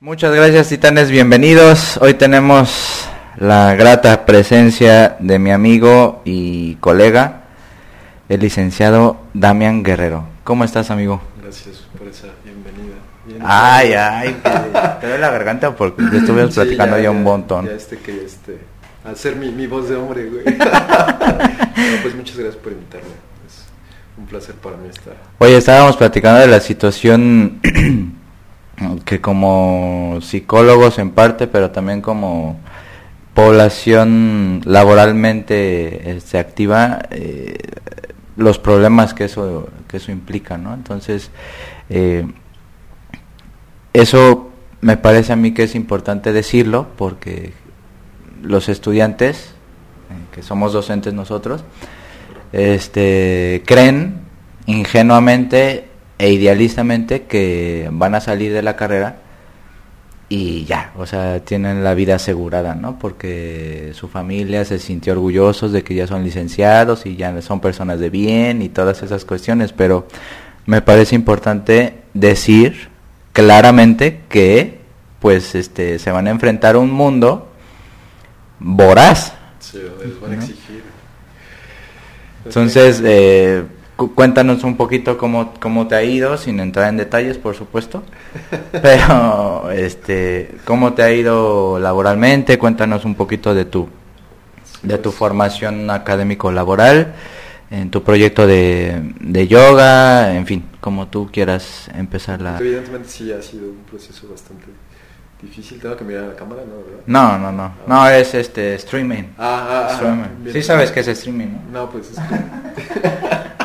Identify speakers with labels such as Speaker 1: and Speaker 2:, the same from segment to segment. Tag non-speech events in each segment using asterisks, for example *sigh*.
Speaker 1: Muchas gracias titanes, bienvenidos. Hoy tenemos la grata presencia de mi amigo y colega, el licenciado Damián Guerrero. ¿Cómo estás, amigo?
Speaker 2: Gracias por esa bienvenida. Bien,
Speaker 1: Ay, ay, te, te doy la garganta porque estuve
Speaker 2: Sí,
Speaker 1: platicando
Speaker 2: ya,
Speaker 1: ya, un montón.
Speaker 2: Ya este que este, ser mi, mi voz de hombre, güey. *laughs* No, pues muchas gracias por invitarme. Es un placer para mí estar.
Speaker 1: Oye, estábamos platicando de la situación que como psicólogos en parte, pero también como población laboralmente este, activa, eh, los problemas que eso, que eso implica, ¿no? Entonces, eh, eso me parece a mí que es importante decirlo porque los estudiantes, eh, que somos docentes nosotros, este, creen ingenuamente e idealistamente que van a salir de la carrera y ya, o sea, tienen la vida asegurada, ¿no? Porque su familia se sintió orgullosos de que ya son licenciados y ya son personas de bien y todas esas cuestiones, pero me parece importante decir claramente que pues este se van a enfrentar a un mundo voraz.
Speaker 2: Sí, les van a exigir.
Speaker 1: Entonces, eh, cuéntanos un poquito cómo, cómo te ha ido, sin entrar en detalles, por supuesto. Pero, *laughs* este, cómo te ha ido laboralmente, cuéntanos un poquito de tu, de tu formación académico-laboral, en tu proyecto de, de yoga, en fin, como tú quieras empezar la...
Speaker 2: Evidentemente sí ha sido un proceso bastante difícil. Tengo que mirar la cámara, ¿no? ¿Verdad?
Speaker 1: No, no, no, no, es este, streaming.
Speaker 2: Ah, ah, ah,
Speaker 1: Streaming.
Speaker 2: bien.
Speaker 1: Sí sabes que es streaming, ¿no?
Speaker 2: No, pues es. *laughs*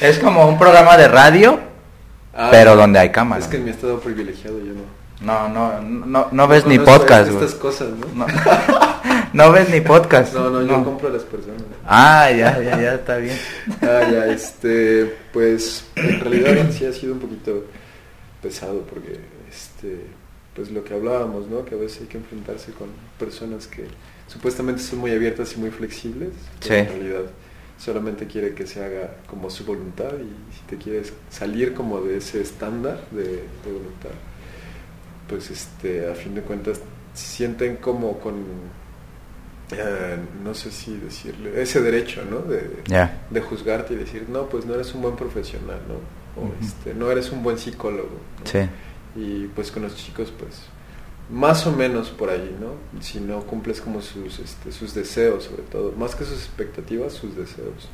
Speaker 1: Es como un programa de radio,
Speaker 2: Ah,
Speaker 1: pero donde hay cámara.
Speaker 2: Es que en mi estado privilegiado yo no.
Speaker 1: No, no, no, no ves ni podcast, güey.
Speaker 2: Estas cosas, ¿no?
Speaker 1: No, *laughs* no ves ni podcast.
Speaker 2: No, no, yo compro a las personas.
Speaker 1: Ah, ya, ya, ya, está bien. *laughs*
Speaker 2: Ah, ya, este, pues en realidad sí ha sido un poquito pesado porque, este, pues lo que hablábamos, ¿no? Que a veces hay que enfrentarse con personas que supuestamente son muy abiertas y muy flexibles, pero
Speaker 1: Sí.
Speaker 2: en realidad solamente quiere que se haga como su voluntad y si te quieres salir como de ese estándar de, de voluntad, pues este, a fin de cuentas sienten como con, eh, no sé si decirle, ese derecho, ¿no? De, de juzgarte y decir, no, pues no eres un buen profesional, ¿no? O este, no eres un buen psicólogo. ¿no?
Speaker 1: Sí.
Speaker 2: Y pues con los chicos, pues, más o menos por ahí, ¿no? Si no cumples como sus, este, sus deseos, sobre todo, más que sus expectativas, sus deseos.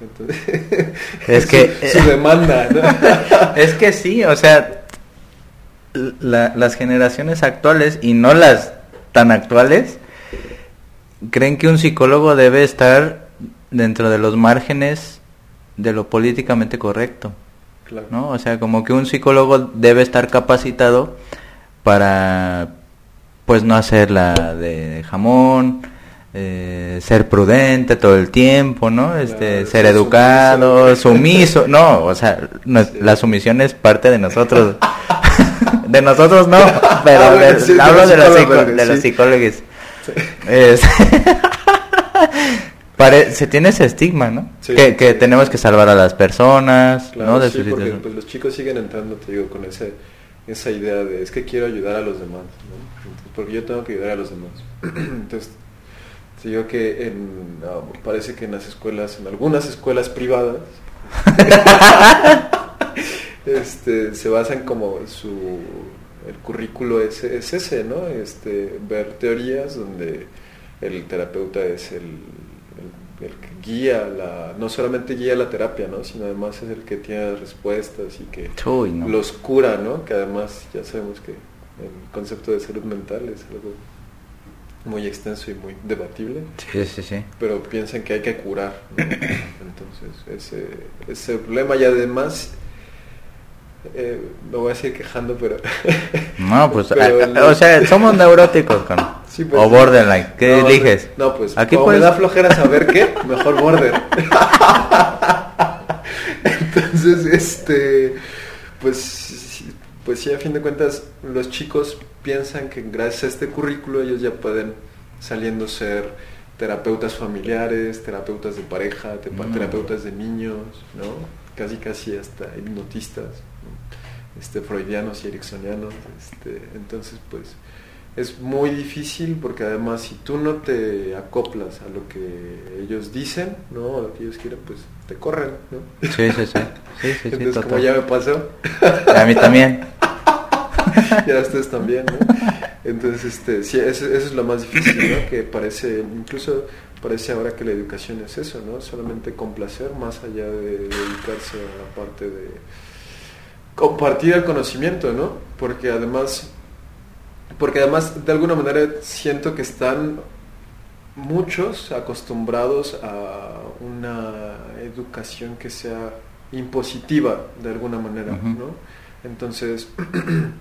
Speaker 2: Entonces, entonces-
Speaker 1: Es que- *laughs*
Speaker 2: su, su demanda, ¿no? *laughs*
Speaker 1: Es que sí, o sea, la- las generaciones actuales y no las tan actuales creen que un psicólogo debe estar dentro de los márgenes de lo políticamente correcto.
Speaker 2: Claro.
Speaker 1: ¿no? O sea, como que un psicólogo debe estar capacitado para, pues, no hacer la de jamón, eh, ser prudente todo el tiempo, ¿no? Este,
Speaker 2: Claro,
Speaker 1: ser educado,
Speaker 2: sumiso. *laughs*
Speaker 1: sumiso, no, o sea,
Speaker 2: Sí.
Speaker 1: la sumisión es parte de nosotros. *laughs* de nosotros no, pero
Speaker 2: Ah, bueno,
Speaker 1: de-
Speaker 2: sí, de
Speaker 1: hablo de los,
Speaker 2: psicólogos,
Speaker 1: de los psicólogos.
Speaker 2: Sí.
Speaker 1: Es- *laughs* Pare- se tiene ese estigma, ¿no?
Speaker 2: Sí,
Speaker 1: que que
Speaker 2: sí.
Speaker 1: tenemos que salvar a las personas,
Speaker 2: Claro,
Speaker 1: ¿no? De
Speaker 2: sí, porque pues, los chicos siguen entrando, te digo, con ese, esa idea de es que quiero ayudar a los demás, ¿no? Porque yo tengo que ayudar a los demás. *clears throat* Entonces, te digo que en, ah, parece que en las escuelas, en algunas escuelas privadas, *laughs* este, se basan como su, el currículo es, es ese, ¿no? Este, ver teorías donde el terapeuta es el, el- que guía, la, no solamente guía la terapia, ¿no? Sino además es el que tiene las respuestas y que
Speaker 1: Uy, no.
Speaker 2: los cura, ¿no? Que además ya sabemos que el concepto de salud mental es algo muy extenso y muy debatible
Speaker 1: Sí, sí, sí.
Speaker 2: pero piensan que hay que curar. ¿no? *coughs* Entonces, ese, ese problema y además, eh, me voy a seguir quejando, pero... *laughs*
Speaker 1: No, pues, *laughs*
Speaker 2: pero el-
Speaker 1: o sea, somos neuróticos, con,
Speaker 2: Sí, pues,
Speaker 1: o borderline. ¿Qué
Speaker 2: no,
Speaker 1: eliges?
Speaker 2: No, pues,
Speaker 1: Aquí
Speaker 2: como
Speaker 1: puedes-
Speaker 2: me da flojera saber qué, mejor border. *laughs* Entonces, este, pues, pues sí, a fin de cuentas, los chicos piensan que gracias a este currículo ellos ya pueden saliendo ser terapeutas familiares, terapeutas de pareja,
Speaker 1: Mm.
Speaker 2: terapeutas de niños, ¿no? Casi casi hasta hipnotistas. Este, freudianos y ericksonianos. Este, entonces, pues es muy difícil porque además si tú no te acoplas a lo que ellos dicen, ¿no? A lo que ellos quieren, pues te corren, ¿no?
Speaker 1: Sí, sí, sí. sí, sí,
Speaker 2: Entonces, como ya me pasó.
Speaker 1: A mí también. *laughs*
Speaker 2: ya ustedes también, ¿no? Entonces, este, sí, eso, eso, es lo más difícil, ¿no? Que parece, incluso parece ahora que la educación es eso, ¿no? Solamente complacer más allá de dedicarse a la parte de compartir el conocimiento, ¿no? Porque además porque además de alguna manera siento que están muchos acostumbrados a una educación que sea impositiva de alguna manera, ¿no? Entonces,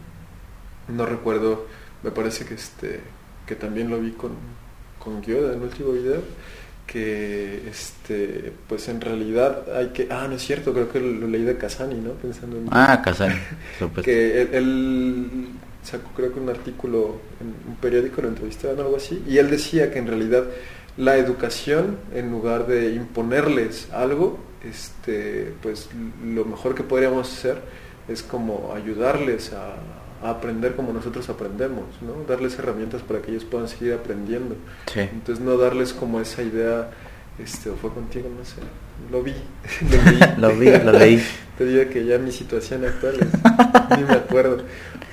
Speaker 2: *clears throat* no recuerdo, me parece que este que también lo vi con, con Gyoda en el último video, que este pues en realidad hay que ah no es cierto creo que lo, leí de Casani no pensando en
Speaker 1: ah Casani *laughs*
Speaker 2: que él, sacó creo que un artículo en un periódico, lo entrevistaban algo así, y él decía que en realidad la educación, en lugar de imponerles algo, este, pues lo mejor que podríamos hacer es como ayudarles a, aprender como nosotros aprendemos, ¿no? Darles herramientas para que ellos puedan seguir aprendiendo. Entonces no darles como esa idea, este, o fue contigo, no sé, lo vi, *laughs*
Speaker 1: lo vi, lo leí. *laughs*
Speaker 2: Te digo que ya mi situación actual es, ni me acuerdo.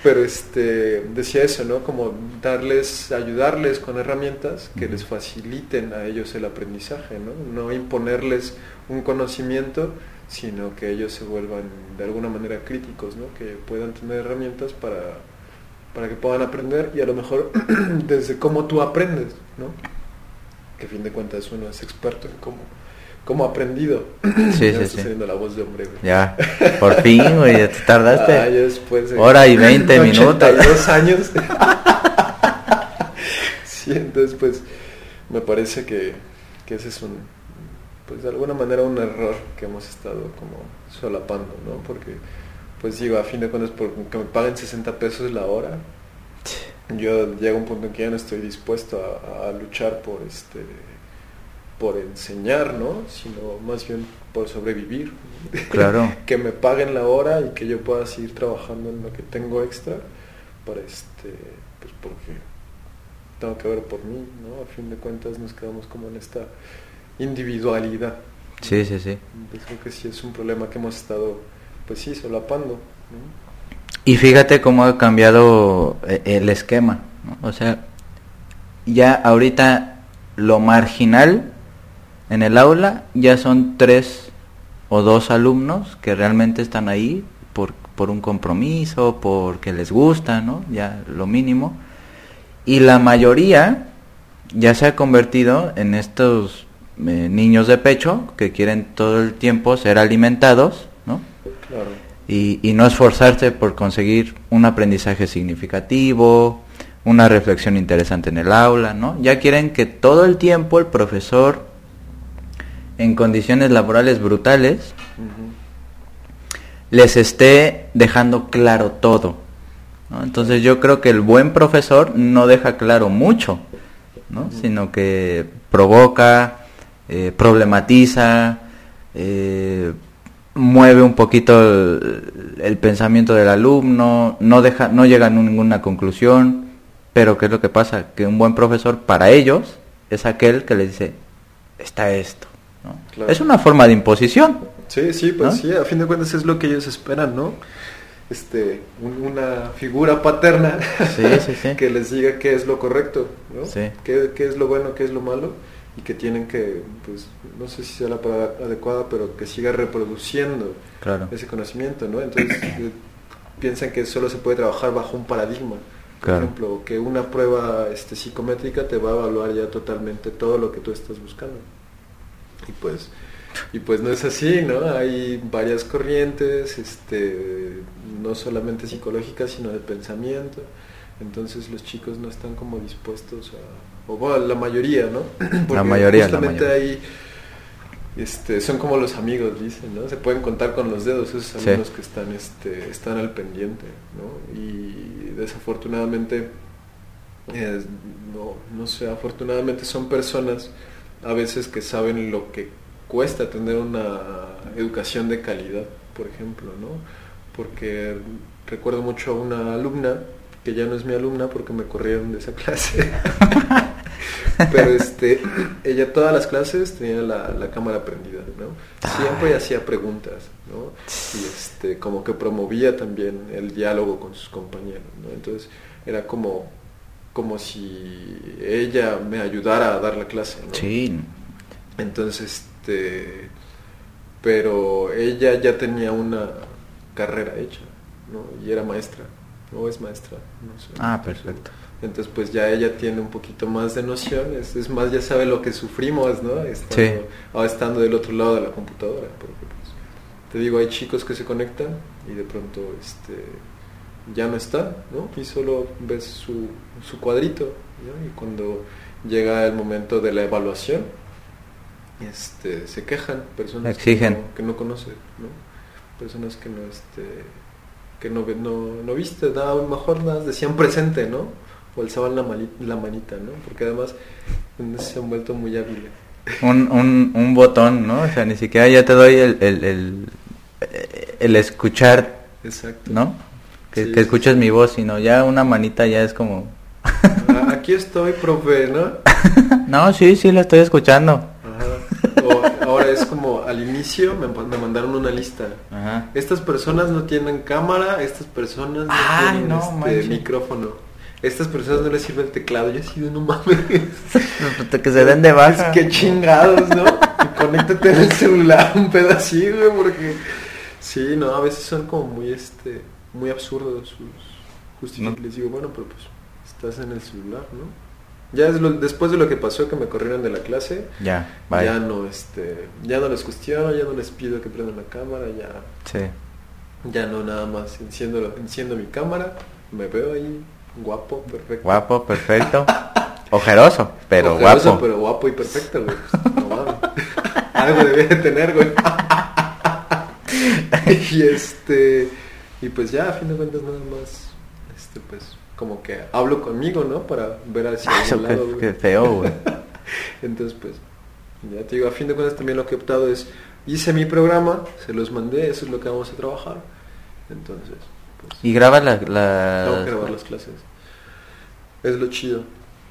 Speaker 2: Pero este decía eso, ¿no? Como darles, ayudarles con herramientas que les faciliten a ellos el aprendizaje, ¿no? No imponerles un conocimiento, sino que ellos se vuelvan de alguna manera críticos, ¿no? Que puedan tener herramientas para, para que puedan aprender y a lo mejor *clears throat* desde cómo tú aprendes, ¿no? Que a fin de cuentas uno es experto en cómo como aprendido. *clears throat*
Speaker 1: Sí,
Speaker 2: ya
Speaker 1: sí, sí.
Speaker 2: la voz de hombre,
Speaker 1: Ya, por fin, güey, te tardaste.
Speaker 2: Ah, después
Speaker 1: Hora y 20 *laughs* minutos.
Speaker 2: dos años. *laughs* sí, entonces pues me parece que, que ese es un, pues de alguna manera un error que hemos estado como solapando, ¿no? Porque pues digo, a fin de cuentas, porque me paguen 60 pesos la hora, yo llego a un punto en que ya no estoy dispuesto a luchar por este por enseñar, ¿no? Sino más bien por sobrevivir.
Speaker 1: Claro. *laughs*
Speaker 2: que me paguen la hora y que yo pueda seguir trabajando en lo que tengo extra para este, pues porque tengo que ver por mí, ¿no? A fin de cuentas nos quedamos como en esta individualidad.
Speaker 1: Sí, sí, sí.
Speaker 2: creo que sí es un problema que hemos estado, pues sí, solapando.
Speaker 1: Y fíjate cómo ha cambiado eh, el esquema, ¿no? O sea, ya ahorita lo marginal en el aula ya son tres o dos alumnos que realmente están ahí por, por un compromiso, porque les gusta, ¿no? Ya lo mínimo. Y la mayoría ya se ha convertido en estos eh, niños de pecho que quieren todo el tiempo ser alimentados, ¿no? Y, y no esforzarse por conseguir un aprendizaje significativo, una reflexión interesante en el aula, ¿no? Ya quieren que todo el tiempo el profesor en condiciones laborales brutales, les esté dejando claro todo. Entonces yo creo que el buen profesor no deja claro mucho, sino que provoca, eh, problematiza, eh, mueve un poquito el, pensamiento del alumno, no, deja, no llega a ninguna conclusión, pero ¿qué es lo que pasa? Que un buen profesor para ellos es aquel que les dice, está esto, es una forma de imposición.
Speaker 2: Sí, sí, pues sí, a fin de cuentas es lo que ellos esperan, ¿no? Este, una figura paterna *laughs* que les diga qué es lo correcto, ¿no? Qué, es lo bueno, qué es lo malo y que tienen que, pues, no sé si sea la palabra adecuada, pero que siga reproduciendo ese conocimiento, ¿no? Entonces *coughs* eh, piensan que solo se puede trabajar bajo un paradigma. Por ejemplo, que una prueba este, psicométrica te va a evaluar ya totalmente todo lo que tú estás buscando y pues y pues no es así, ¿no? Hay varias corrientes, este, no solamente psicológicas, sino de pensamiento. Entonces los chicos no están como dispuestos a, o bueno, la mayoría, ¿no? *clears throat*
Speaker 1: Porque la mayoría,
Speaker 2: justamente ahí este, son como los amigos, dicen, ¿no? Se pueden contar con los dedos esos amigos que están, este, están al pendiente, ¿no? Y desafortunadamente, no, no sé, afortunadamente son personas a veces que saben lo que cuesta tener una educación de calidad, por ejemplo, ¿no? porque recuerdo mucho a una alumna, que ya no es mi alumna porque me corrieron de esa *laughs* clase. *laughs* Pero este, ella todas las clases tenía la, cámara prendida, ¿no? Siempre hacía preguntas, ¿no? Y este, como que promovía también el diálogo con sus compañeros, ¿no? Entonces era como, como si ella me ayudara a dar la clase, ¿no?
Speaker 1: Sí.
Speaker 2: Entonces, este, pero ella ya tenía una carrera hecha, ¿no? Y era maestra, o es maestra, no sé.
Speaker 1: Ah, perfecto.
Speaker 2: Entonces pues ya ella tiene un poquito más de nociones, es más ya sabe lo que sufrimos, ¿no? Estando, sí. estando del otro lado de la computadora, porque pues, te digo, hay chicos que se conectan y de pronto este ya no está, ¿no? Y solo ves su, su cuadrito, ¿no? Y cuando llega el momento de la evaluación, este, se quejan, personas
Speaker 1: Exigen.
Speaker 2: Que, no, que no conocen, ¿no? Personas que no, este, que no, no, no viste, da mejor nada, decían presente, ¿no? O alzaban la, la manita, ¿no? Porque además se han vuelto muy hábiles.
Speaker 1: Un, un, un botón, ¿no? O sea, ni siquiera ya te doy el, el, el, escuchar,
Speaker 2: Exacto.
Speaker 1: ¿no? Que, que escuches mi voz, sino ya una manita ya es como...
Speaker 2: Ah, aquí estoy, profe, ¿no? *laughs*
Speaker 1: no, sí, sí, lo estoy escuchando.
Speaker 2: Ajá. O, ahora es como al inicio me, me mandaron una lista.
Speaker 1: Ajá.
Speaker 2: Estas personas no tienen cámara, estas personas no
Speaker 1: Ay,
Speaker 2: tienen
Speaker 1: no,
Speaker 2: este, micrófono estas personas no les sirve el teclado. Yo he sido, no mames.
Speaker 1: que se den de baja.
Speaker 2: Es que chingados, ¿no? conéctate en el celular un pedacito, güey, porque... Sí, no, a veces son como muy, este, muy absurdos sus justificaciones. Les digo, bueno, pero pues estás en el celular, ¿no? Ya es después de lo que pasó que me corrieron de la clase,
Speaker 1: ya,
Speaker 2: ya no, este, ya no les cuestiono, ya no les pido que prendan la cámara, ya,
Speaker 1: sí.
Speaker 2: ya no nada más enciendo, enciendo mi cámara, me veo ahí Guapo, perfecto.
Speaker 1: Guapo, perfecto. *laughs* Ojeroso, pero
Speaker 2: Ojeroso,
Speaker 1: guapo.
Speaker 2: pero guapo y perfecto, güey. No *laughs* Algo debía de tener, güey. *laughs* y este. Y pues ya, a fin de cuentas, nada más. Este, pues, como que hablo conmigo, ¿no? Para ver hacia
Speaker 1: ah,
Speaker 2: el lado,
Speaker 1: qué, feo, güey.
Speaker 2: Entonces, pues, ya te digo, a fin de cuentas también lo que he optado es. Hice mi programa, se los mandé, eso es lo que vamos a trabajar. Entonces.
Speaker 1: ¿Y grabas la, la...
Speaker 2: Tengo que grabar las clases. Es lo chido,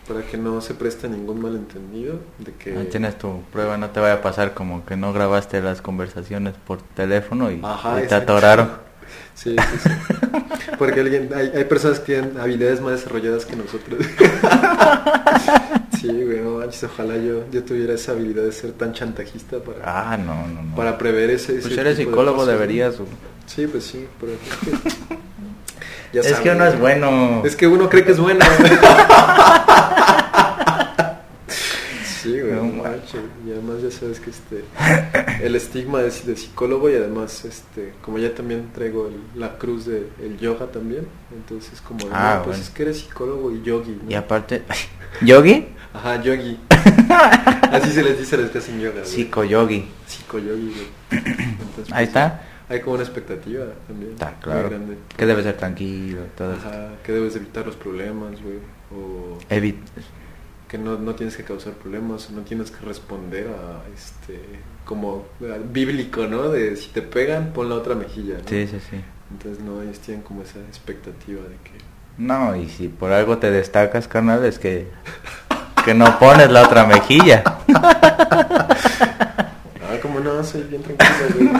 Speaker 2: para que no se preste ningún malentendido de que...
Speaker 1: Tienes tu prueba, no te vaya a pasar como que no grabaste las conversaciones por teléfono y, te atoraron.
Speaker 2: Sí, sí, sí. Porque alguien, hay, hay personas que tienen habilidades más desarrolladas que nosotros. *laughs* Sí, güey, no ojalá yo, yo tuviera esa habilidad de ser tan chantajista para,
Speaker 1: ah, no, no, no.
Speaker 2: para prever ese,
Speaker 1: Pues eres psicólogo, deberías.
Speaker 2: Sí, pues sí, pero *laughs*
Speaker 1: es que uno es bueno.
Speaker 2: Es que uno cree que es bueno. sí, güey. y además ya sabes que este el estigma de, de, psicólogo y además este como ya también traigo la cruz de el yoga también, entonces como
Speaker 1: ah,
Speaker 2: pues es que eres psicólogo y yogi.
Speaker 1: Y aparte *laughs* ¿Yogi?
Speaker 2: Ajá, yogi. *laughs* Así se les dice a los que hacen yoga.
Speaker 1: Psico-yogi.
Speaker 2: Psico-yogi, *clears throat*
Speaker 1: Entonces, Ahí pues, está
Speaker 2: hay como una expectativa también.
Speaker 1: Está claro. Grande. Que debes ser tranquilo, todo
Speaker 2: Ajá, que debes evitar los problemas, güey. O
Speaker 1: Evit
Speaker 2: que no, no tienes que causar problemas, no tienes que responder a este como bíblico, ¿no? De si te pegan, pon la otra mejilla. ¿no?
Speaker 1: Sí, sí, sí.
Speaker 2: Entonces no, ellos tienen como esa expectativa de que...
Speaker 1: No, y si por algo te destacas, carnal, es que, que no pones la otra mejilla. *laughs*
Speaker 2: Como no, soy bien tranquilo, *laughs*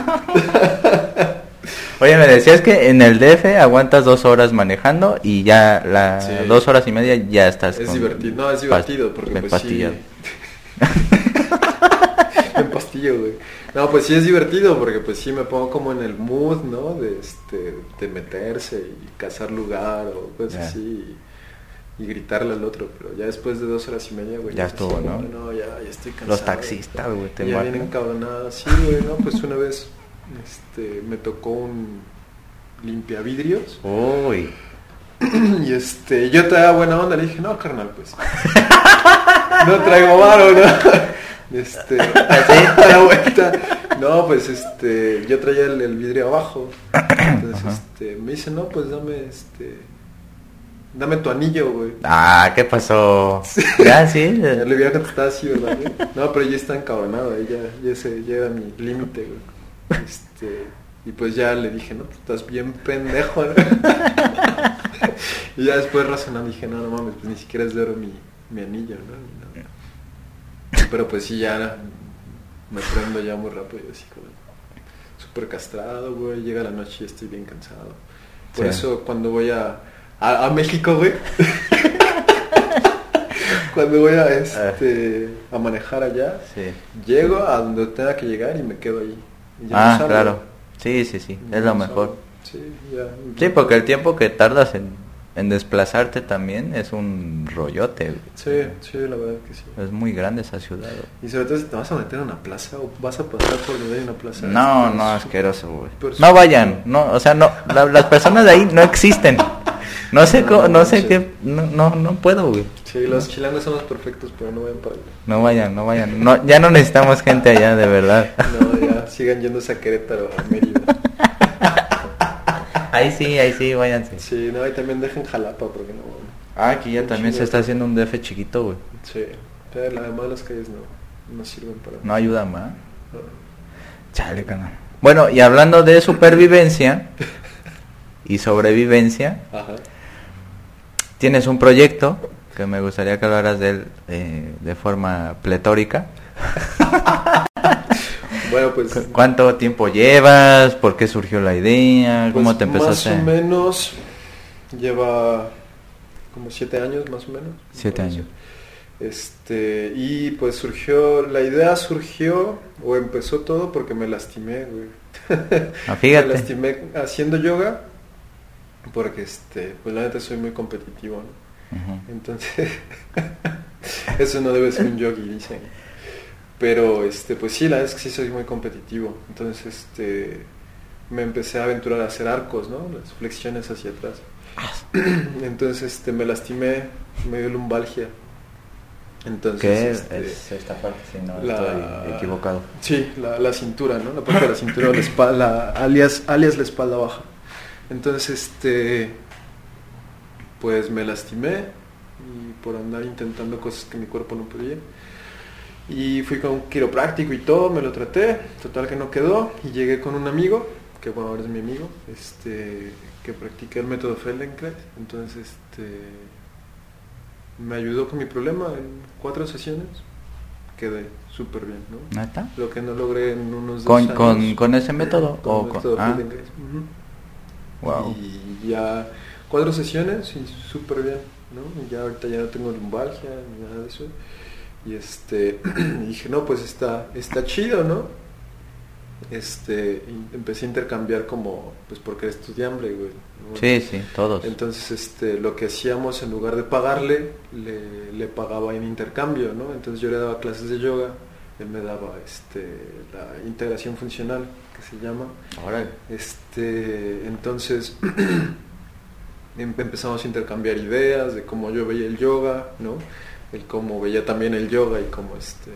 Speaker 1: Oye, me decías que en el DF aguantas dos horas manejando y ya las dos horas y media ya estás.
Speaker 2: Es divertido, no, es divertido porque pues
Speaker 1: pastillado.
Speaker 2: sí. *laughs* güey. No, pues sí es divertido porque pues sí me pongo como en el mood, ¿no? De este, de meterse y cazar lugar o cosas así y gritarle al otro, pero ya después de dos horas y media, güey.
Speaker 1: Ya estuvo, ¿no?
Speaker 2: No, ya, ya estoy cansado.
Speaker 1: Los taxistas, güey,
Speaker 2: te Ya vienen cabronadas, sí, güey, ¿no? Pues una vez este, me tocó un limpiavidrios.
Speaker 1: Uy. *clears throat*
Speaker 2: Y este, yo traía buena onda, le dije, no, carnal, pues. *laughs* no traigo varo, ¿no? *laughs* Este, *laughs* la vuelta. No, pues este, yo traía el, el vidrio abajo. Entonces, este, me dice, no, pues dame este Dame tu anillo, güey.
Speaker 1: Ah, ¿qué pasó? Ya, sí. *laughs*
Speaker 2: Le hubiera contestado así, ¿verdad? No, pero ya está encabronado, ya, ya, se, llega mi límite, güey. Este, Y pues ya le dije, no, pues estás bien pendejo. ¿no? *laughs* y ya después razonando dije, no, no mames, pues ni siquiera es de oro mi, mi anillo, ¿no? Pero pues sí, ya me prendo ya muy rápido, así como súper castrado, güey. Llega la noche y estoy bien cansado. Por
Speaker 1: Sí.
Speaker 2: eso cuando voy a, a, a México, güey. *laughs* cuando voy a, este, a manejar allá,
Speaker 1: Sí.
Speaker 2: llego a donde tenga que llegar y me quedo ahí. No
Speaker 1: Ah, claro. Sí, sí, sí.
Speaker 2: Ya
Speaker 1: Es lo
Speaker 2: no
Speaker 1: mejor.
Speaker 2: Sí, ya.
Speaker 1: Sí, porque el tiempo que tardas en, en desplazarte también es un rollote. güey.
Speaker 2: Sí, sí, la verdad que sí.
Speaker 1: Es muy grande esa ciudad. güey.
Speaker 2: Y sobre todo si te vas a meter a una plaza o vas a pasar por donde hay una plaza.
Speaker 1: No, no, asqueroso, güey. No vayan, no, o sea, no, la- las personas de ahí no existen. No sé,
Speaker 2: No,
Speaker 1: cómo- no sé qué, no, no, no puedo, güey.
Speaker 2: Sí, los chilangos somos perfectos, pero no vayan para allá.
Speaker 1: No vayan, no vayan. No, ya no necesitamos gente allá, de verdad. *laughs*
Speaker 2: No, ya sigan yéndose a Querétaro, a Mérida. *laughs*
Speaker 1: Ahí sí, ahí sí, váyanse.
Speaker 2: Sí, no, y también dejen Jalapa, porque no.
Speaker 1: Ah, aquí ya también se está haciendo un DF chiquito, güey.
Speaker 2: Sí, pero la demás las calles no, no sirven para
Speaker 1: No ayuda más.
Speaker 2: No.
Speaker 1: Chale, canal. Bueno, y hablando de supervivencia *laughs* y sobrevivencia,
Speaker 2: Ajá.
Speaker 1: tienes un proyecto que me gustaría que hablaras de él eh, de forma pletórica. *laughs*
Speaker 2: Bueno, pues.
Speaker 1: ¿Cu- ¿Cuánto tiempo llevas? ¿Por qué surgió la idea? ¿Cómo
Speaker 2: pues,
Speaker 1: te empezaste?
Speaker 2: Más o menos lleva como siete años, más o menos.
Speaker 1: Siete años.
Speaker 2: Este, y pues surgió, la idea surgió, o empezó todo porque me lastimé, güey. *laughs*
Speaker 1: Ah, fíjate.
Speaker 2: Me lastimé haciendo yoga, porque este, pues la neta soy muy competitivo. Entonces, *laughs* eso no debe ser un yogi, dicen. Pero, este, pues sí, la verdad es que sí soy muy competitivo. Entonces, este, me empecé a aventurar a hacer arcos, ¿no? Las flexiones hacia atrás. *clears throat* Entonces, este, me lastimé, me dio lumbalgia. Entonces,
Speaker 1: ¿Qué
Speaker 2: este,
Speaker 1: es esta parte? Si no
Speaker 2: la-
Speaker 1: estoy equivocado.
Speaker 2: Sí, la, la cintura, ¿no? La parte de la cintura, la espalda, alias, alias la espalda baja. Entonces, este, pues me lastimé y por andar intentando cosas que mi cuerpo no podía. Y fui con un quiropráctico y todo, me lo traté, total que no quedó. Y llegué con un amigo, que bueno, ahora es mi amigo, este, que practica el método Feldenkrais. Entonces, este, me ayudó con mi problema en cuatro sesiones. Quedé súper bien, ¿no?
Speaker 1: ¿Neta?
Speaker 2: Lo que no logré en unos dos
Speaker 1: ¿Con,
Speaker 2: años.
Speaker 1: con, con ese método?
Speaker 2: Con
Speaker 1: o
Speaker 2: el
Speaker 1: con-
Speaker 2: método
Speaker 1: ah,
Speaker 2: Feldenkrais. Ujú.
Speaker 1: Wow.
Speaker 2: Y ya cuatro sesiones y súper bien, ¿no? Y ya ahorita ya no tengo lumbalgia ni nada de eso. Y este, *clears throat* y dije, no, pues está, está chido, ¿no? Este, empecé a intercambiar como, pues porque era estudiante, güey. ¿no?
Speaker 1: Sí, sí, todos.
Speaker 2: Entonces, este, lo que hacíamos en lugar de pagarle, le, le pagaba en intercambio, ¿no? Entonces yo le daba clases de yoga, él me daba este, la integración funcional, que se llama.
Speaker 1: Órale.
Speaker 2: Este, entonces *clears throat* em- empezamos a intercambiar ideas de cómo yo veía el yoga, ¿no? El cómo veía también el yoga y cómo este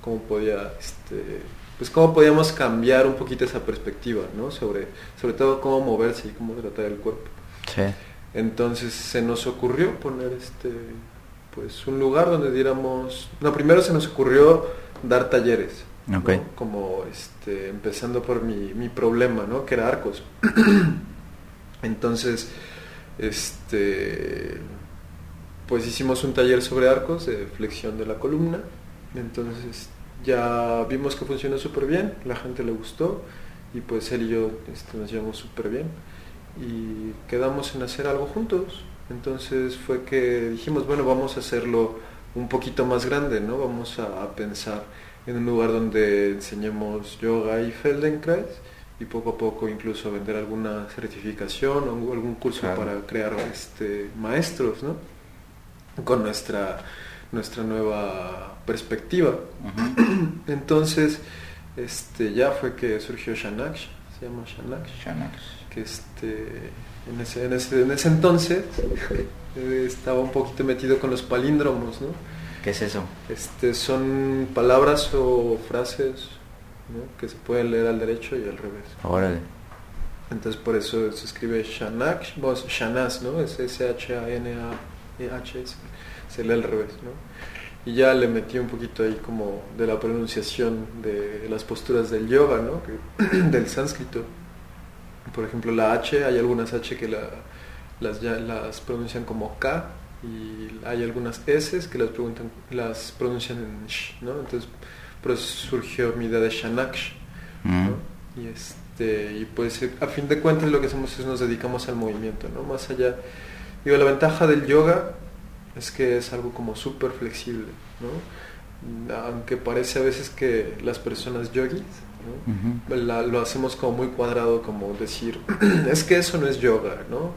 Speaker 2: cómo podía este pues cómo podíamos cambiar un poquito esa perspectiva, ¿no? Sobre sobre todo cómo moverse y cómo tratar el cuerpo.
Speaker 1: Sí.
Speaker 2: Entonces se nos ocurrió poner este pues un lugar donde diéramos, no, primero se nos ocurrió dar talleres, ¿no? Como este empezando por mi, mi problema, ¿no? Que era arcos. *clears throat* Entonces, este pues hicimos un taller sobre arcos de flexión de la columna. Entonces ya vimos que funcionó súper bien, la gente le gustó y pues él y yo este, nos llevamos súper bien y quedamos en hacer algo juntos. Entonces fue que dijimos, bueno, vamos a hacerlo un poquito más grande, ¿no? Vamos a, a pensar en un lugar donde enseñemos yoga y Feldenkrais y poco a poco incluso vender alguna certificación o algún curso
Speaker 1: Claro.
Speaker 2: para crear este maestros, ¿no? Con nuestra nuestra nueva perspectiva. *clears throat* Entonces, este ya fue que surgió Shanaksh, se llama
Speaker 1: Shanax.
Speaker 2: que este en ese, en ese, en ese entonces eh, estaba un poquito metido con los palíndromos, ¿no?
Speaker 1: ¿Qué es eso?
Speaker 2: Este, son palabras o frases ¿no? que se pueden leer al derecho y al revés.
Speaker 1: Órale.
Speaker 2: Entonces por eso se escribe Shanak, vos, Shanas, ¿no? Es S-H-A-N-A-H-S, se lee al revés, ¿no? y ya le metí un poquito ahí como de la pronunciación de las posturas del yoga, ¿no? *clears throat* del sánscrito. Por ejemplo, la H, hay algunas H que la, las, ya, las pronuncian como K y hay algunas S que las, preguntan, las pronuncian en Sh, ¿no? Entonces, por eso surgió mi idea de Shanaksh, ¿no? Mm. Y, este, y pues a fin de cuentas lo que hacemos es nos dedicamos al movimiento, ¿no? Más allá, digo, la ventaja del yoga es que es algo como súper flexible, ¿no? Aunque parece a veces que las personas yogis lo hacemos como muy cuadrado, como decir, *clears throat* es que eso no es yoga, ¿no?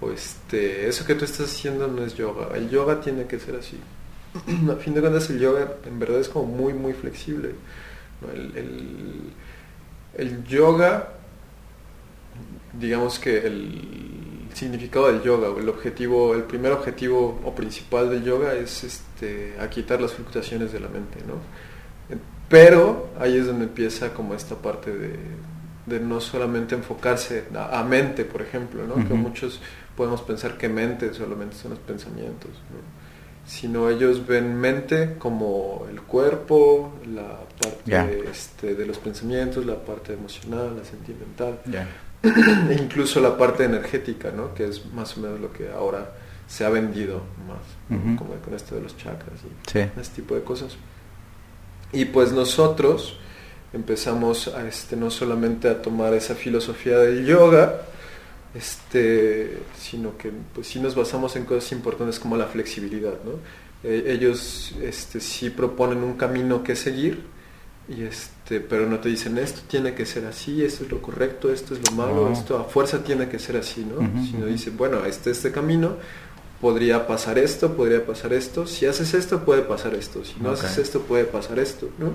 Speaker 2: O este, eso que tú estás haciendo no es yoga, el yoga tiene que ser así. *clears throat* a fin de cuentas el yoga en verdad es como muy, muy flexible. el, el yoga, digamos que el significado del yoga, el objetivo, el primer objetivo o principal del yoga es este, a quitar las fluctuaciones de la mente, ¿no? Pero ahí es donde empieza como esta parte de, no solamente enfocarse a, mente, por ejemplo, ¿no? Que muchos podemos pensar que mente solamente son los pensamientos, ¿no? sino ellos ven mente como el cuerpo, la parte este, de los pensamientos, la parte emocional, la sentimental e incluso la parte energética, ¿no? que es más o menos lo que ahora se ha vendido más, como con esto de los chakras y este tipo de cosas. Y pues nosotros empezamos a este, no solamente a tomar esa filosofía del yoga, este, sino que pues sí nos basamos en cosas importantes como la flexibilidad, ¿no? Eh, ellos este, sí proponen un camino que seguir, y este, pero no te dicen esto tiene que ser así, esto es lo correcto, esto es lo malo, esto a fuerza tiene que ser así, ¿no? Sino dicen, bueno, este, este camino podría pasar esto, podría pasar esto, si haces esto puede pasar esto, si no haces esto puede pasar esto, ¿no?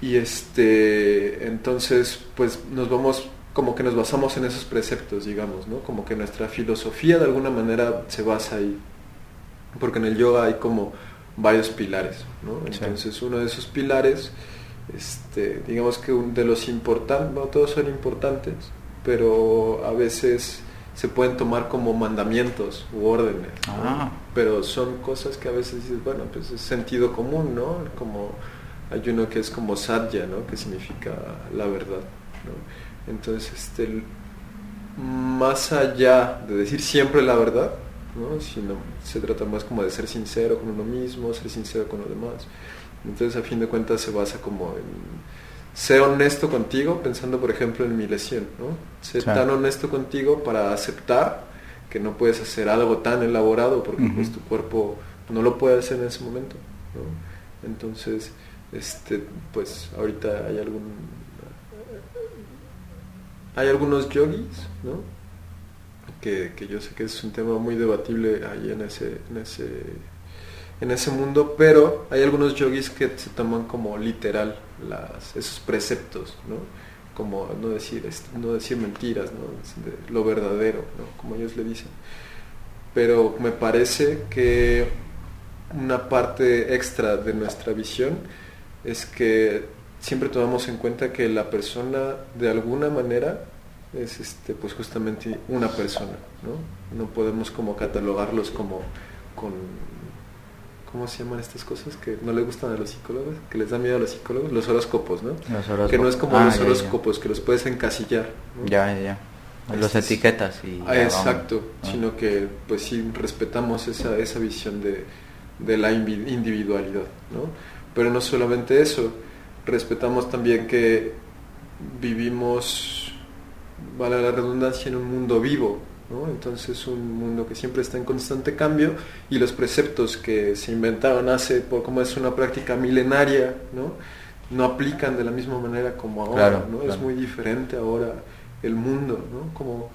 Speaker 2: Y este, entonces, pues nos vamos, como que nos basamos en esos preceptos, digamos, ¿no? Como que nuestra filosofía de alguna manera se basa ahí, porque en el yoga hay como varios pilares, ¿no? Entonces uno de esos pilares, este, digamos que de los importantes, no todos son importantes, pero a veces se pueden tomar como mandamientos u órdenes, ah. pero son cosas que a veces dices, bueno, pues es sentido común, ¿no? Como hay uno que es como satya, ¿no? Que significa la verdad, ¿no? Entonces, este, más allá de decir siempre la verdad, ¿no? sino se trata más como de ser sincero con uno mismo, ser sincero con los demás. Entonces a fin de cuentas se basa como en ser honesto contigo, pensando por ejemplo en mi lesión, ¿no? Ser tan honesto contigo para aceptar que no puedes hacer algo tan elaborado porque pues tu cuerpo no lo puede hacer en ese momento, ¿no? Entonces, este, pues ahorita hay algún hay algunos yogis, ¿no? que, yo sé que es un tema muy debatible ahí en ese, en ese, en ese mundo, pero hay algunos yogis que se toman como literal esos preceptos, ¿no? como no decir, no decir mentiras, ¿no? lo verdadero, ¿no? como ellos le dicen. Pero me parece que una parte extra de nuestra visión es que siempre tomamos en cuenta que la persona de alguna manera es este pues justamente una persona no no podemos como catalogarlos como con ¿cómo se llaman estas cosas que no le gustan a los psicólogos? Que les da miedo a los psicólogos, los horóscopos, ¿no? Que no es como ah, los horóscopos, que los puedes encasillar.
Speaker 1: Ya, ya, ya. Los etiquetas y...
Speaker 2: Ah, exacto, ah. sino que pues sí respetamos esa, esa visión de, de la individualidad, ¿no? Pero no solamente eso, respetamos también que vivimos vale la redundancia, en un mundo vivo, ¿no? Entonces un mundo que siempre está en constante cambio y los preceptos que se inventaron hace, por como es una práctica milenaria, ¿no? No aplican de la misma manera como ahora, ¿no? Es muy diferente ahora el mundo, ¿no? Como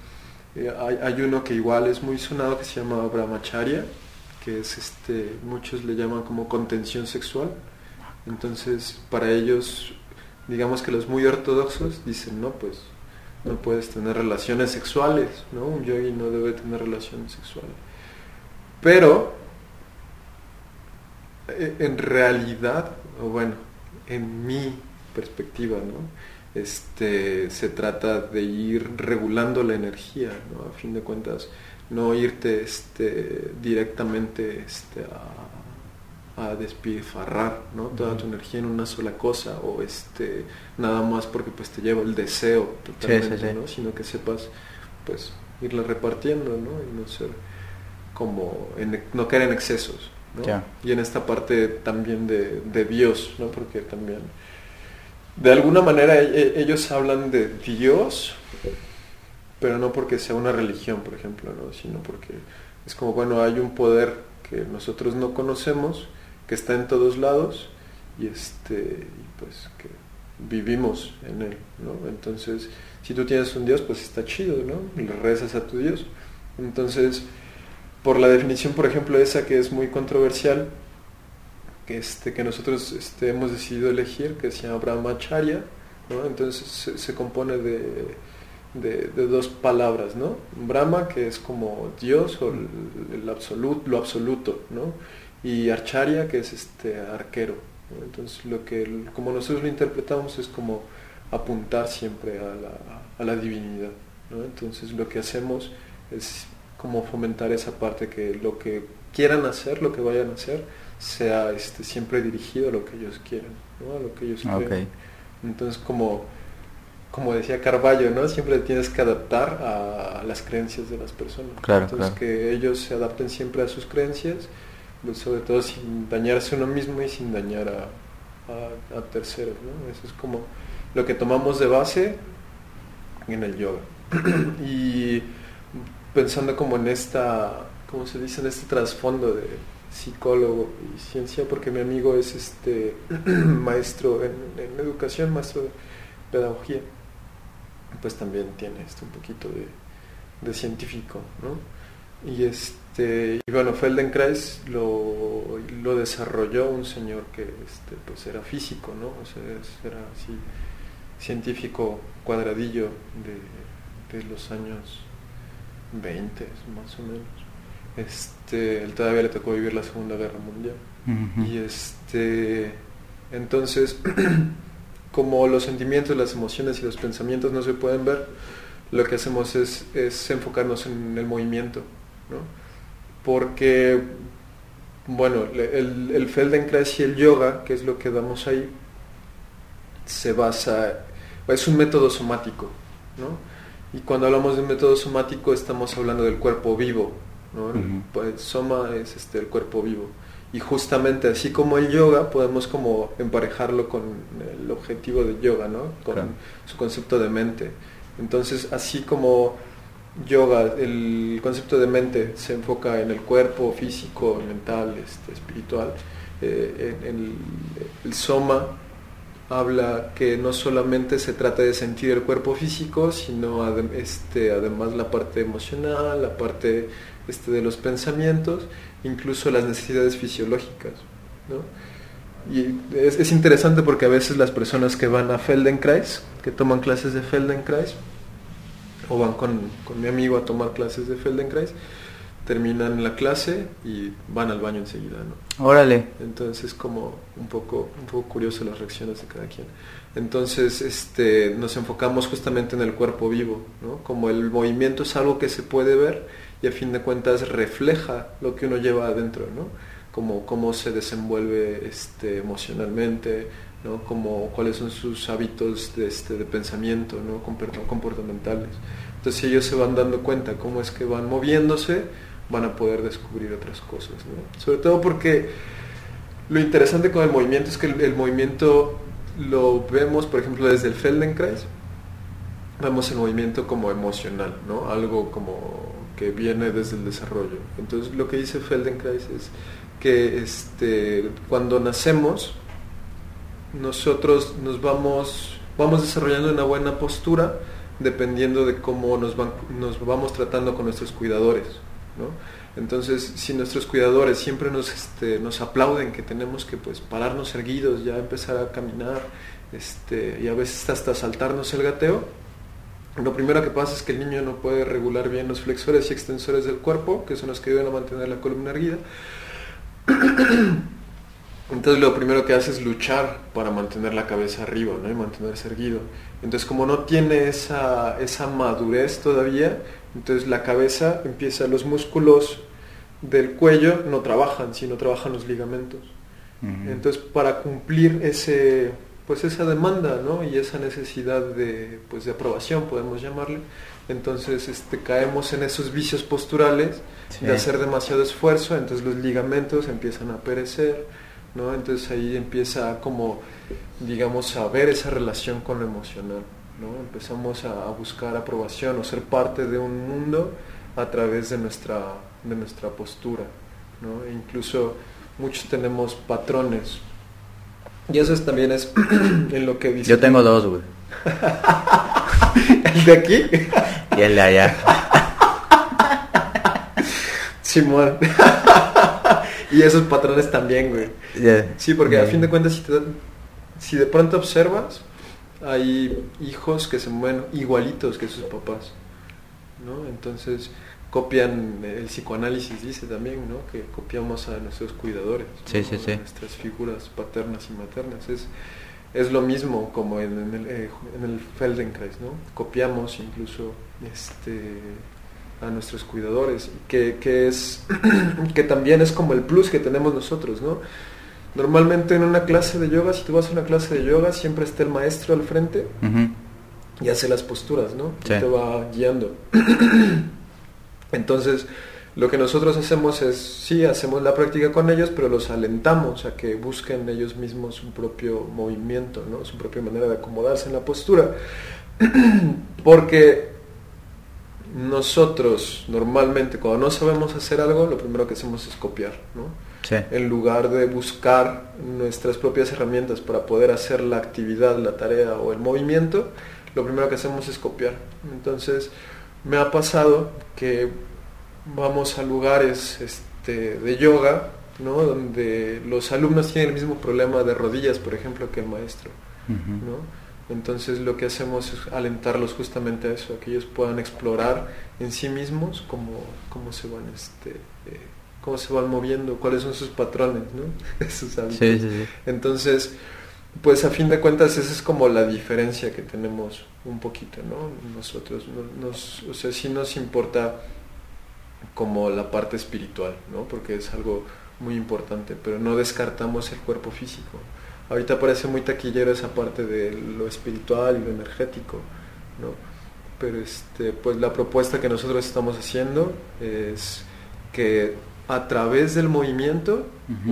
Speaker 2: eh, hay, hay, uno que igual es muy sonado que se llama Brahmacharya, que es este, muchos le llaman como contención sexual. Entonces, para ellos, digamos que los muy ortodoxos dicen, no, pues no puedes tener relaciones sexuales, ¿no? Un yogi no debe tener relaciones sexuales. Pero, eh, en realidad, o bueno, en mi perspectiva, ¿no? Este, se trata de ir regulando la energía, ¿no? A fin de cuentas, no irte este, directamente este, a despilfarrar ¿no? toda tu energía en una sola cosa o este nada más porque pues te lleva el deseo totalmente, ¿no? sino que sepas pues irla repartiendo ¿no? y no ser como no caer en excesos y en esta parte también de, de, Dios ¿no? porque también de alguna manera e, e, ellos hablan de Dios pero no porque sea una religión por ejemplo ¿no? sino porque es como bueno hay un poder que nosotros no conocemos que está en todos lados y este pues que vivimos en él, ¿no? Entonces, si tú tienes un Dios, pues está chido, ¿no? Le rezas a tu Dios. Entonces, por la definición, por ejemplo, esa que es muy controversial, que, este, que nosotros este, hemos decidido elegir, que se llama Brahmacharya, ¿no? Entonces se, compone de, de, dos palabras, ¿no? Brahma, que es como Dios o el, absoluto, lo absoluto, ¿no? Y Archaria, que es este arquero. Entonces, lo que, como nosotros lo interpretamos es como apuntar siempre a la, a la divinidad. Entonces, lo que hacemos es como fomentar esa parte que lo que quieran hacer, lo que vayan a hacer, sea este, siempre dirigido a lo que ellos quieren, a lo que ellos quieren. Entonces, como, como decía Carballo, ¿no? siempre tienes que adaptar a, las creencias de las personas. Entonces, que ellos se adapten siempre a sus creencias sobre todo sin dañarse uno mismo y sin dañar a, terceros. ¿no? Eso es como lo que tomamos de base en el yoga. *clears throat* y pensando como en esta, ¿cómo se dice? En este trasfondo de psicólogo y ciencia, porque mi amigo es este *clears throat* maestro en, educación, maestro de pedagogía, pues también tiene este un poquito de, de científico, ¿no? Y este y bueno, Feldenkrais lo, lo, desarrolló un señor que este, pues era físico, ¿no? O sea, era así científico cuadradillo de, los años 20 más o menos. Este, él todavía le tocó vivir la Segunda Guerra Mundial. Y este, entonces, *clears throat* como los sentimientos, las emociones y los pensamientos no se pueden ver, lo que hacemos es, es enfocarnos en el movimiento, ¿no? porque, bueno, el, el Feldenkrais y el yoga, que es lo que damos ahí, se basa, es un método somático, ¿no? Y cuando hablamos de un método somático estamos hablando del cuerpo vivo, ¿no? Pues, soma es este, el cuerpo vivo. Y justamente así como el yoga, podemos como emparejarlo con el objetivo del yoga, ¿no? Con su concepto de mente. Entonces, así como yoga, el concepto de mente se enfoca en el cuerpo físico, mental, este, espiritual. Eh, en, el, soma habla que no solamente se trata de sentir el cuerpo físico, sino este, además la parte emocional, la parte este, de los pensamientos, incluso las necesidades fisiológicas. Y es, es, interesante porque a veces las personas que van a Feldenkrais, que toman clases de Feldenkrais, o van con, mi amigo a tomar clases de Feldenkrais, terminan la clase y van al baño enseguida, ¿no?
Speaker 1: Órale.
Speaker 2: Entonces es como un poco, un poco curioso las reacciones de cada quien. Entonces este, nos enfocamos justamente en el cuerpo vivo, ¿no? Como el movimiento es algo que se puede ver y a fin de cuentas refleja lo que uno lleva adentro, ¿no? Como cómo se desenvuelve este, emocionalmente, ¿no? Como cuáles son sus hábitos de, este, de pensamiento, ¿no? comportamentales. Entonces ellos se van dando cuenta cómo es que van moviéndose, van a poder descubrir otras cosas. Sobre todo porque lo interesante con el movimiento es que el, movimiento lo vemos, por ejemplo, desde el Feldenkrais, vemos el movimiento como emocional, ¿no? algo como que viene desde el desarrollo. Entonces lo que dice Feldenkrais es que este, cuando nacemos, nosotros nos vamos, vamos desarrollando una buena postura dependiendo de cómo nos, vamos tratando con nuestros cuidadores. Entonces, si nuestros cuidadores siempre nos, este, nos aplauden que tenemos que pues, pararnos erguidos, ya empezar a caminar este, y a veces hasta saltarnos el gateo, lo primero que pasa es que el niño no puede regular bien los flexores y extensores del cuerpo, que son los que ayudan a mantener la columna erguida. Entonces lo primero que hace es luchar para mantener la cabeza arriba ¿no? y mantenerse erguido. Entonces como no tiene esa, esa madurez todavía, entonces la cabeza empieza, los músculos del cuello no trabajan, sino trabajan los ligamentos. Entonces, para cumplir ese, pues esa demanda, ¿no? Y esa necesidad de, pues de aprobación, podemos llamarle, entonces este, caemos en esos vicios posturales de hacer demasiado esfuerzo, entonces los ligamentos empiezan a perecer, ¿no? Entonces ahí empieza como, digamos, a ver esa relación con lo emocional, ¿no? Empezamos a, buscar aprobación o ser parte de un mundo a través de nuestra, de nuestra postura, ¿no? E incluso muchos tenemos patrones. Y eso también es *clears throat* en lo que dice.
Speaker 1: Yo tengo dos, güey. *laughs*
Speaker 2: ¿El de aquí?
Speaker 1: y el de allá. *laughs*
Speaker 2: Simón. *laughs* y esos patrones también, güey. Sí, porque a fin de cuentas, si, si de pronto observas, hay hijos que se mueven igualitos que sus papás. ¿no? Entonces, copian, el psicoanálisis dice también, ¿no? Que copiamos a nuestros cuidadores, nuestras figuras paternas y maternas. Es, es lo mismo como en, el, eh, en el Feldenkrais, ¿no? Copiamos incluso este, a nuestros cuidadores, que, que, es, *clears throat* que también es como el plus que tenemos nosotros, ¿no? Normalmente en una clase de yoga, si tú vas a una clase de yoga, siempre está el maestro al frente y hace las posturas, ¿no? Y te va guiando. *clears throat* Entonces, lo que nosotros hacemos es, sí, hacemos la práctica con ellos, pero los alentamos a que busquen ellos mismos su propio movimiento, ¿no? su propia manera de acomodarse en la postura. *clears throat* Porque nosotros normalmente cuando no sabemos hacer algo, lo primero que hacemos es copiar, ¿no? En lugar de buscar nuestras propias herramientas para poder hacer la actividad, la tarea o el movimiento, lo primero que hacemos es copiar. Entonces, me ha pasado que vamos a lugares este, de yoga, ¿no? donde los alumnos tienen el mismo problema de rodillas, por ejemplo, que el maestro. ¿no? Entonces lo que hacemos es alentarlos justamente a eso, a que ellos puedan explorar en sí mismos cómo, cómo se van este, eh, cómo se van moviendo, cuáles son sus patrones, ¿no? *laughs* sus hábitos. Entonces, pues a fin de cuentas esa es como la diferencia que tenemos un poquito, ¿no? Nosotros, nos, o sea, sí nos importa como la parte espiritual, ¿no? Porque es algo muy importante, pero no descartamos el cuerpo físico. Ahorita parece muy taquillero esa parte de lo espiritual y lo energético, ¿no? Pero este, pues la propuesta que nosotros estamos haciendo es que a través del movimiento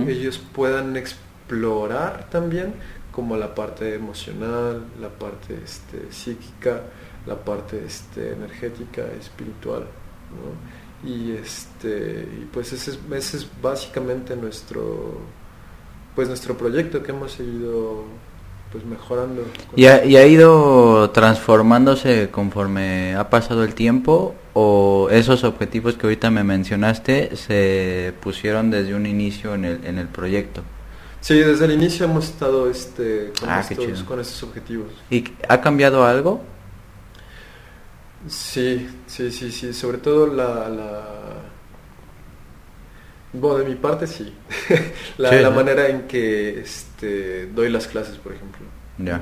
Speaker 2: ellos puedan explorar también como la parte emocional, la parte este, psíquica, la parte este, energética, espiritual. Y, este, y pues ese es, ese es básicamente nuestro, pues nuestro proyecto que hemos seguido pues mejorando.
Speaker 1: ¿Y ha, ¿Y ha, ido transformándose conforme ha pasado el tiempo o esos objetivos que ahorita me mencionaste se pusieron desde un inicio en el, en el proyecto?
Speaker 2: Sí, desde el inicio hemos estado este, con, ah, estos, con estos objetivos.
Speaker 1: ¿Y ha cambiado algo?
Speaker 2: Sí, sí, sí, sí. Sobre todo la... la... Bueno, de mi parte sí. *laughs* la, manera en que este, doy las clases, por ejemplo.
Speaker 1: Ya.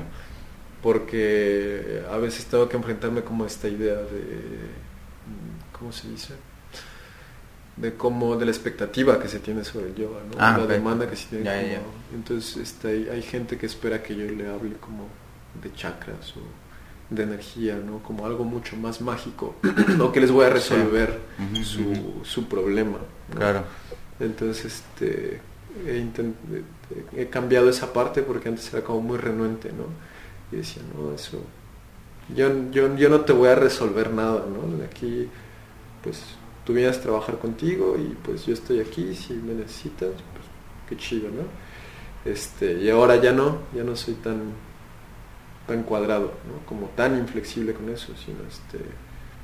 Speaker 2: Porque a veces tengo que enfrentarme como esta idea de... ¿Cómo se dice? de cómo de la expectativa que se tiene sobre el yoga, ¿no? Ah, la demanda que se tiene. Entonces este, hay, gente que espera que yo le hable como de chakras o de energía, ¿no? Como algo mucho más mágico, *clears throat* o que les voy a resolver su, su, problema.
Speaker 1: Claro.
Speaker 2: Entonces este, he, he, cambiado esa parte porque antes era como muy renuente, ¿no? Y decía, no, eso, yo, yo, yo no te voy a resolver nada, ¿no? Aquí, pues tú vienes a trabajar contigo y pues yo estoy aquí, si me necesitas, pues qué chido, ¿no? Este, y ahora ya no, ya no soy tan, tan cuadrado, ¿no? Como tan inflexible con eso, sino este,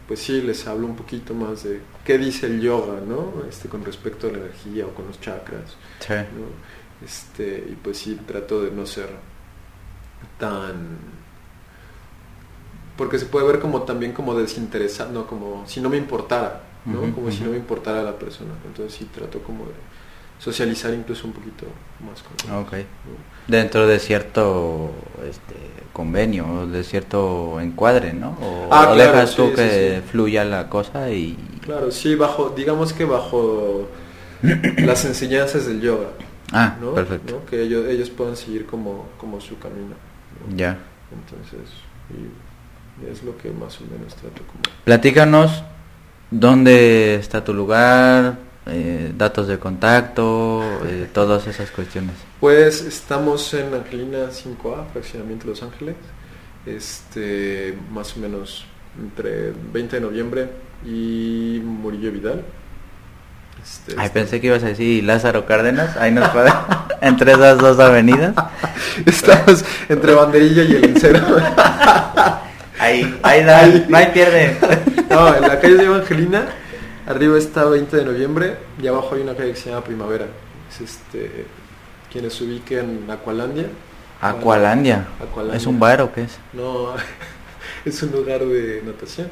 Speaker 2: pues sí les hablo un poquito más de qué dice el yoga, ¿no? Este, con respecto a la energía o con los chakras. Este, y pues sí trato de no ser tan porque se puede ver como también como desinteresado, no como si no me importara, como si no me importara la persona. Entonces sí trato como de socializar incluso un poquito más con
Speaker 1: okay. Dentro de cierto este, convenio, de cierto encuadre, ¿no? O, ah, dejas tú que fluya la cosa y...
Speaker 2: Claro, sí, bajo, digamos que bajo *coughs* las enseñanzas del yoga.
Speaker 1: Ah,
Speaker 2: ¿no?
Speaker 1: perfecto.
Speaker 2: ¿no? Que ellos, ellos puedan seguir como, como su camino. ¿no?
Speaker 1: Ya.
Speaker 2: Entonces, y es lo que más o menos trato como...
Speaker 1: Platícanos dónde está tu lugar, eh, datos de contacto, eh, todas esas cuestiones.
Speaker 2: Pues estamos en Angelina 5A, fraccionamiento Los Ángeles, este, más o menos entre 20 de noviembre y Murillo Vidal. Este,
Speaker 1: Ay,
Speaker 2: está-
Speaker 1: pensé que ibas a decir Lázaro Cárdenas, ahí nos puede, *laughs* entre esas dos avenidas. *laughs*
Speaker 2: Estamos entre Banderilla y el Encero. *laughs*
Speaker 1: Ahí, ahí da, no hay pierde.
Speaker 2: No, en la calle de Evangelina, arriba está 20 de noviembre y abajo hay una calle que se llama Primavera. Es este, quienes se ubiquen en Aqualandia.
Speaker 1: Aqualandia.
Speaker 2: Aqualandia.
Speaker 1: ¿Es un bar o qué es?
Speaker 2: No, *laughs* es un lugar de natación.